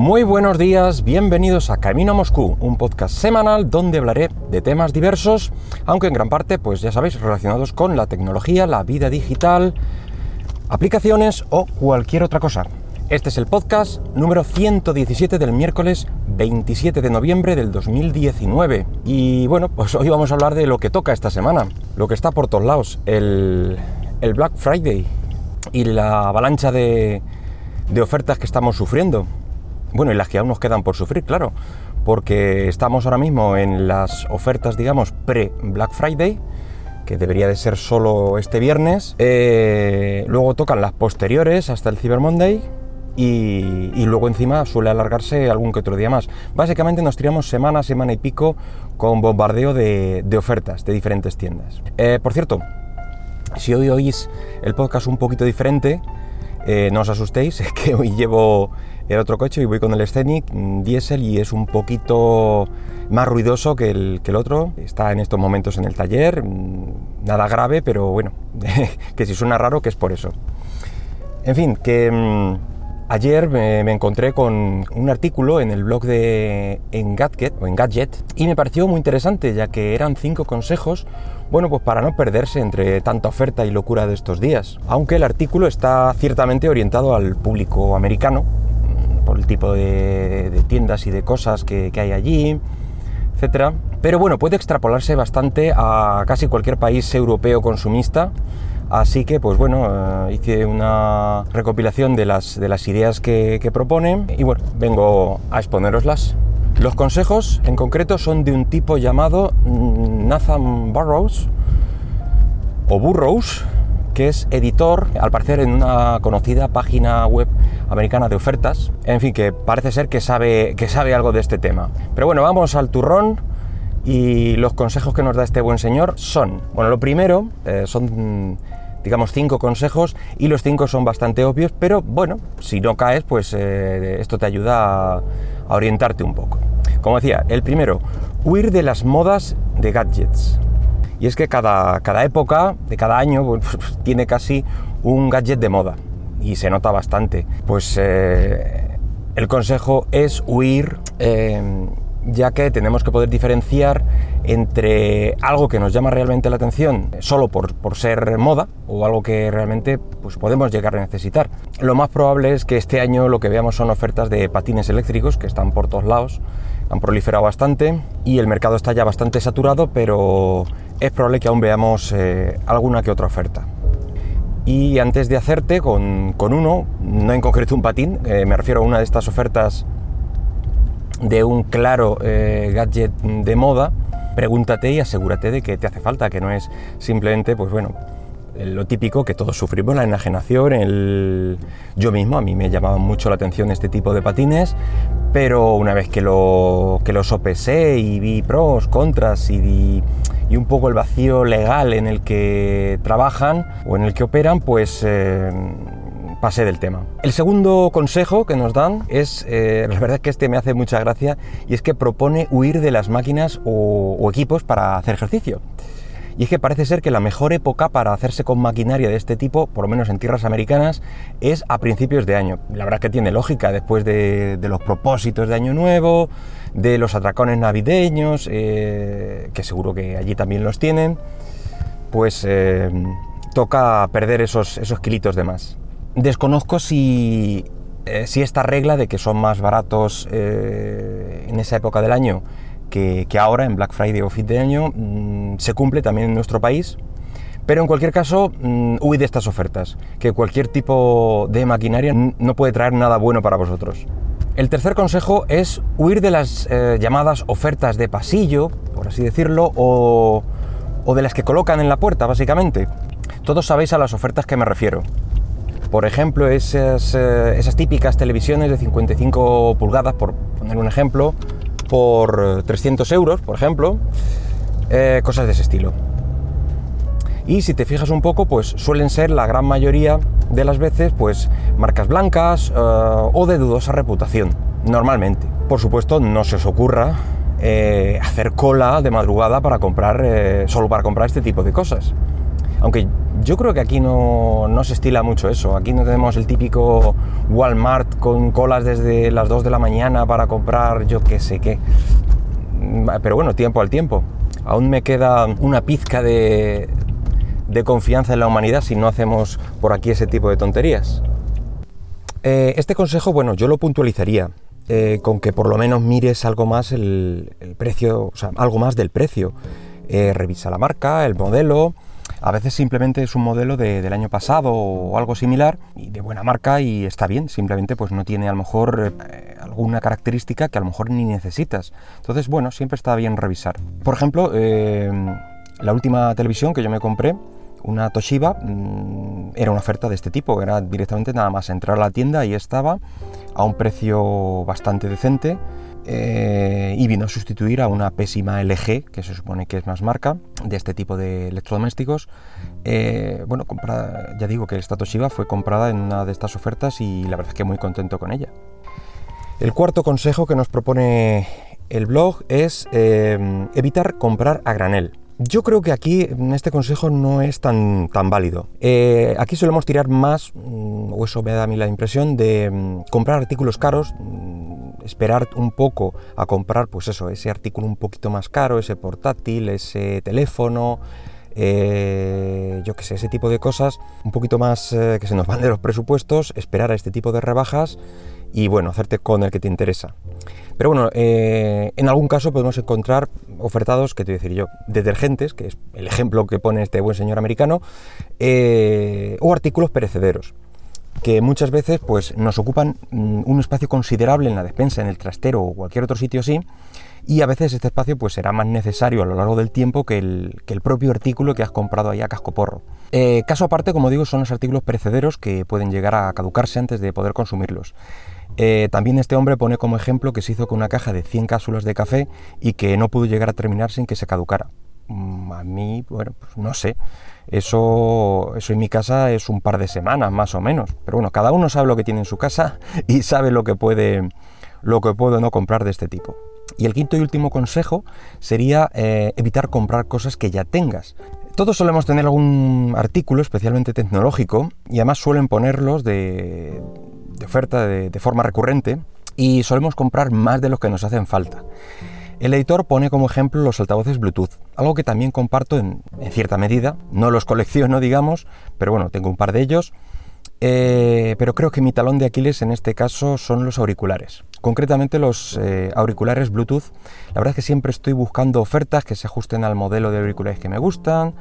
Muy buenos días, bienvenidos a Camino a Moscú, un podcast semanal donde hablaré de temas diversos, aunque en gran parte, pues ya sabéis, relacionados con la tecnología, la vida digital, aplicaciones o cualquier otra cosa. Este es el podcast número 117 del miércoles 27 de noviembre del 2019. Y bueno, pues hoy vamos a hablar de lo que toca esta semana, lo que está por todos lados, el, el Black Friday y la avalancha de, de ofertas que estamos sufriendo. Bueno, y las que aún nos quedan por sufrir, claro, porque estamos ahora mismo en las ofertas, digamos, pre-Black Friday, que debería de ser solo este viernes. Eh, luego tocan las posteriores hasta el Cyber Monday. Y, luego encima suele alargarse algún que otro día más. Básicamente nos tiramos semana, semana y pico con bombardeo de, de ofertas de diferentes tiendas. Eh, por cierto, si hoy oís el podcast un poquito diferente, eh, no os asustéis, es que hoy llevo el otro coche y voy con el Scenic diésel y es un poquito más ruidoso que el, que el, otro. Está en estos momentos en el taller, mm, nada grave, pero bueno, que si suena raro, que es por eso. En fin, que mmm, ayer me, encontré con un artículo en el blog de Engadget, o y me pareció muy interesante, ya que eran cinco consejos bueno, pues para no perderse entre tanta oferta y locura de estos días. Aunque el artículo está ciertamente orientado al público americano, por el tipo de, de tiendas y de cosas que, que hay allí, etcétera. Pero bueno, puede extrapolarse bastante a casi cualquier país europeo consumista. Así que, pues bueno, eh, hice una recopilación de las, de las ideas que, que propone y bueno, vengo a exponeroslas. Los consejos en concreto son de un tipo llamado Nathan Burrows o Burrows, que es editor, al parecer en una conocida página web americana de ofertas. En fin, que parece ser que sabe, que sabe algo de este tema. Pero bueno, vamos al turrón y los consejos que nos da este buen señor son, bueno, lo primero eh, son digamos cinco consejos y los cinco son bastante obvios, pero bueno, si no caes, pues eh, esto te ayuda a, orientarte un poco. Como decía, el primero, huir de las modas de gadgets. Y es que cada, cada época, de cada año, pues, tiene casi un gadget de moda. Y se nota bastante. Pues eh, el consejo es huir, eh, ya que tenemos que poder diferenciar entre algo que nos llama realmente la atención solo por, por ser moda o algo que realmente pues, podemos llegar a necesitar. Lo más probable es que este año lo que veamos son ofertas de patines eléctricos que están por todos lados han proliferado bastante y el mercado está ya bastante saturado, pero es probable que aún veamos eh, alguna que otra oferta. Y antes de hacerte con, con uno, no en concreto un patín, eh, me refiero a una de estas ofertas de un claro eh, gadget de moda, pregúntate y asegúrate de que te hace falta, que no es simplemente, pues bueno, lo típico que todos sufrimos, la enajenación, el... yo mismo, a mí me llamaba mucho la atención este tipo de patines, pero una vez que lo, que lo sopesé y vi pros, contras y, y un poco el vacío legal en el que trabajan o en el que operan, pues... Eh, pasé del tema. El segundo consejo que nos dan es, eh, la verdad es que este me hace mucha gracia, y es que propone huir de las máquinas o, equipos para hacer ejercicio. Y es que parece ser que la mejor época para hacerse con maquinaria de este tipo, por lo menos en tierras americanas, es a principios de año. La verdad es que tiene lógica después de, de los propósitos de Año Nuevo, de los atracones navideños, eh, que seguro que allí también los tienen, pues eh, toca perder esos, esos kilitos de más. Desconozco si, eh, si esta regla de que son más baratos eh, en esa época del año que, que, ahora, en Black Friday o fin de año, mmm, se cumple también en nuestro país. Pero en cualquier caso, mmm, huid de estas ofertas, que cualquier tipo de maquinaria no puede traer nada bueno para vosotros. El tercer consejo es huir de las eh, llamadas ofertas de pasillo, por así decirlo, o, o de las que colocan en la puerta, básicamente. Todos sabéis a las ofertas que me refiero. Por ejemplo, esas, eh, esas típicas televisiones de 55 pulgadas, por poner un ejemplo, por 300 euros, por ejemplo, eh, cosas de ese estilo. Y si te fijas un poco, pues suelen ser la gran mayoría de las veces, pues marcas blancas eh, o de dudosa reputación, normalmente. Por supuesto, no se os ocurra hacer cola de madrugada para comprar, solo para comprar este tipo de cosas. Aunque yo creo que aquí no, no, se estila mucho eso. Aquí no tenemos el típico Walmart con colas desde las 2 de la mañana para comprar yo qué sé qué. Pero bueno, tiempo al tiempo. Aún me queda una pizca de, de confianza en la humanidad si no hacemos por aquí ese tipo de tonterías. Eh, este consejo, bueno, yo lo puntualizaría. Eh, con que por lo menos mires algo más el, precio, o sea, algo más del precio. Eh, revisa la marca, el modelo. A veces simplemente es un modelo del año pasado o algo similar y de buena marca y está bien. Simplemente pues no tiene a lo mejor alguna característica que a lo mejor ni necesitas. Entonces, bueno, siempre está bien revisar. Por ejemplo, la última televisión que yo me compré una Toshiba mm, era una oferta de este tipo, era directamente nada más entrar a la tienda y estaba a un precio bastante decente eh, y vino a sustituir a una pésima LG, que se supone que es más marca, de este tipo de electrodomésticos. Eh, bueno, comprada, ya digo que esta Toshiba fue comprada en una de estas ofertas y la verdad es que muy contento con ella. El cuarto consejo que nos propone el blog es eh, evitar comprar a granel. Yo creo que aquí este consejo no es tan, tan válido. Eh, aquí solemos tirar más, mm, o eso me da a mí la impresión, de mm, comprar artículos caros, mm, esperar un poco a comprar, pues eso, ese artículo un poquito más caro, ese portátil, ese teléfono, eh, yo qué sé, ese tipo de cosas, un poquito más eh, que se nos van de los presupuestos, esperar a este tipo de rebajas y bueno, hacerte con el que te interesa. Pero bueno, eh, en algún caso podemos encontrar ofertados, que te voy a decir yo, detergentes, que es el ejemplo que pone este buen señor americano, eh, o artículos perecederos que muchas veces pues, nos ocupan mm, un espacio considerable en la despensa, en el trastero o cualquier otro sitio así, y a veces este espacio pues, será más necesario a lo largo del tiempo que el, que el propio artículo que has comprado ahí a cascoporro. Eh, caso aparte, como digo, son los artículos perecederos que pueden llegar a caducarse antes de poder consumirlos. Eh, también este hombre pone como ejemplo que se hizo con una caja de 100 cápsulas de café y que no pudo llegar a terminar sin que se caducara. Mm, a mí, bueno, pues no sé. Eso, eso en mi casa es un par de semanas más o menos. Pero bueno, cada uno sabe lo que tiene en su casa y sabe lo que puede, lo que puede no comprar de este tipo. Y el quinto y último consejo sería eh, evitar comprar cosas que ya tengas. Todos solemos tener algún artículo especialmente tecnológico y además suelen ponerlos de, oferta de, forma recurrente y solemos comprar más de los que nos hacen falta. El editor pone como ejemplo los altavoces Bluetooth, algo que también comparto en, cierta medida, no los colecciono digamos, pero bueno, tengo un par de ellos, eh, pero creo que mi talón de Aquiles en este caso son los auriculares, concretamente los eh, auriculares Bluetooth, la verdad es que siempre estoy buscando ofertas que se ajusten al modelo de auriculares que me gustan,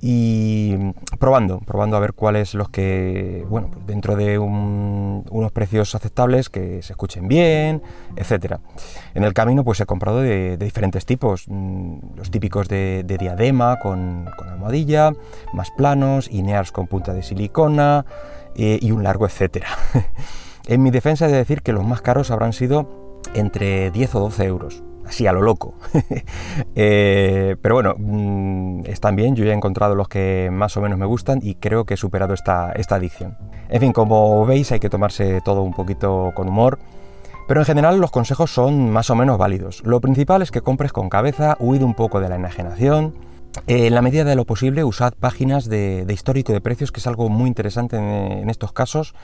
y probando, probando a ver cuáles los que, bueno, pues dentro de unos precios aceptables que se escuchen bien, etcétera. En el camino pues he comprado de, diferentes tipos, mm, los típicos de, diadema con, almohadilla, más planos, inears con punta de silicona eh, y un largo etcétera. en mi defensa he de decir que los más caros habrán sido entre 10 o 12 euros así a lo loco. Eh, pero bueno, mm, están bien, yo ya he encontrado los que más o menos me gustan y creo que he superado esta, esta adicción. En fin, como veis hay que tomarse todo un poquito con humor. Pero en general los consejos son más o menos válidos. Lo principal es que compres con cabeza, huid un poco de la enajenación. Eh, en la medida de lo posible, usad páginas de, histórico de precios, que es algo muy interesante en estos casos.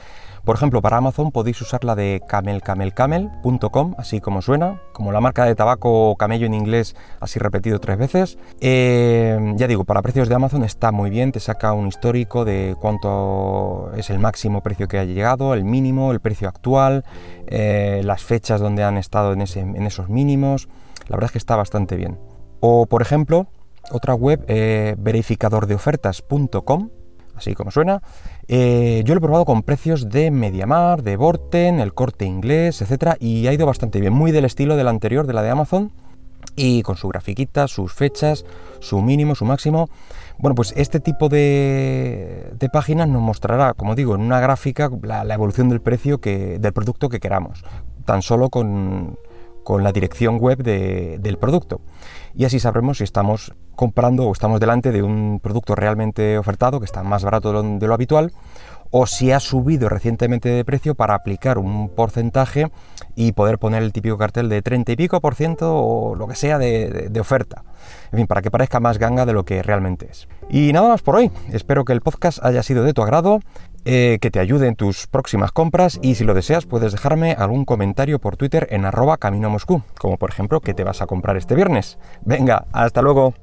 Por ejemplo, para Amazon podéis usar la de camelcamelcamel.com, así como suena, como la marca de tabaco camello en inglés, así repetido tres veces. Eh, ya digo, para precios de Amazon está muy bien, te saca un histórico de cuánto es el máximo precio que ha llegado, el mínimo, el precio actual, eh, las fechas donde han estado en, en, esos mínimos. La verdad es que está bastante bien. O, por ejemplo, otra web, eh, verificadordeofertas.com, así como suena. Eh, yo lo he probado con precios de Mediamar, de Borten, el corte inglés, etcétera, y ha ido bastante bien, muy del estilo de la anterior, de la de Amazon, y con su grafiquita, sus fechas, su mínimo, su máximo. Bueno, pues este tipo de, páginas nos mostrará, como digo, en una gráfica la, evolución del precio que, del producto que queramos, tan solo con, con la dirección web del producto. Y así sabremos si estamos comprando o estamos delante de un producto realmente ofertado, que está más barato de lo, habitual, o si ha subido recientemente de precio para aplicar un porcentaje y poder poner el típico cartel de 30 y pico por ciento o lo que sea de, oferta. En fin, para que parezca más ganga de lo que realmente es. Y nada más por hoy. Espero que el podcast haya sido de tu agrado, eh, que te ayude en tus próximas compras y si lo deseas puedes dejarme algún comentario por Twitter en arroba camino Moscú, como por ejemplo que te vas a comprar este viernes. Venga, hasta luego.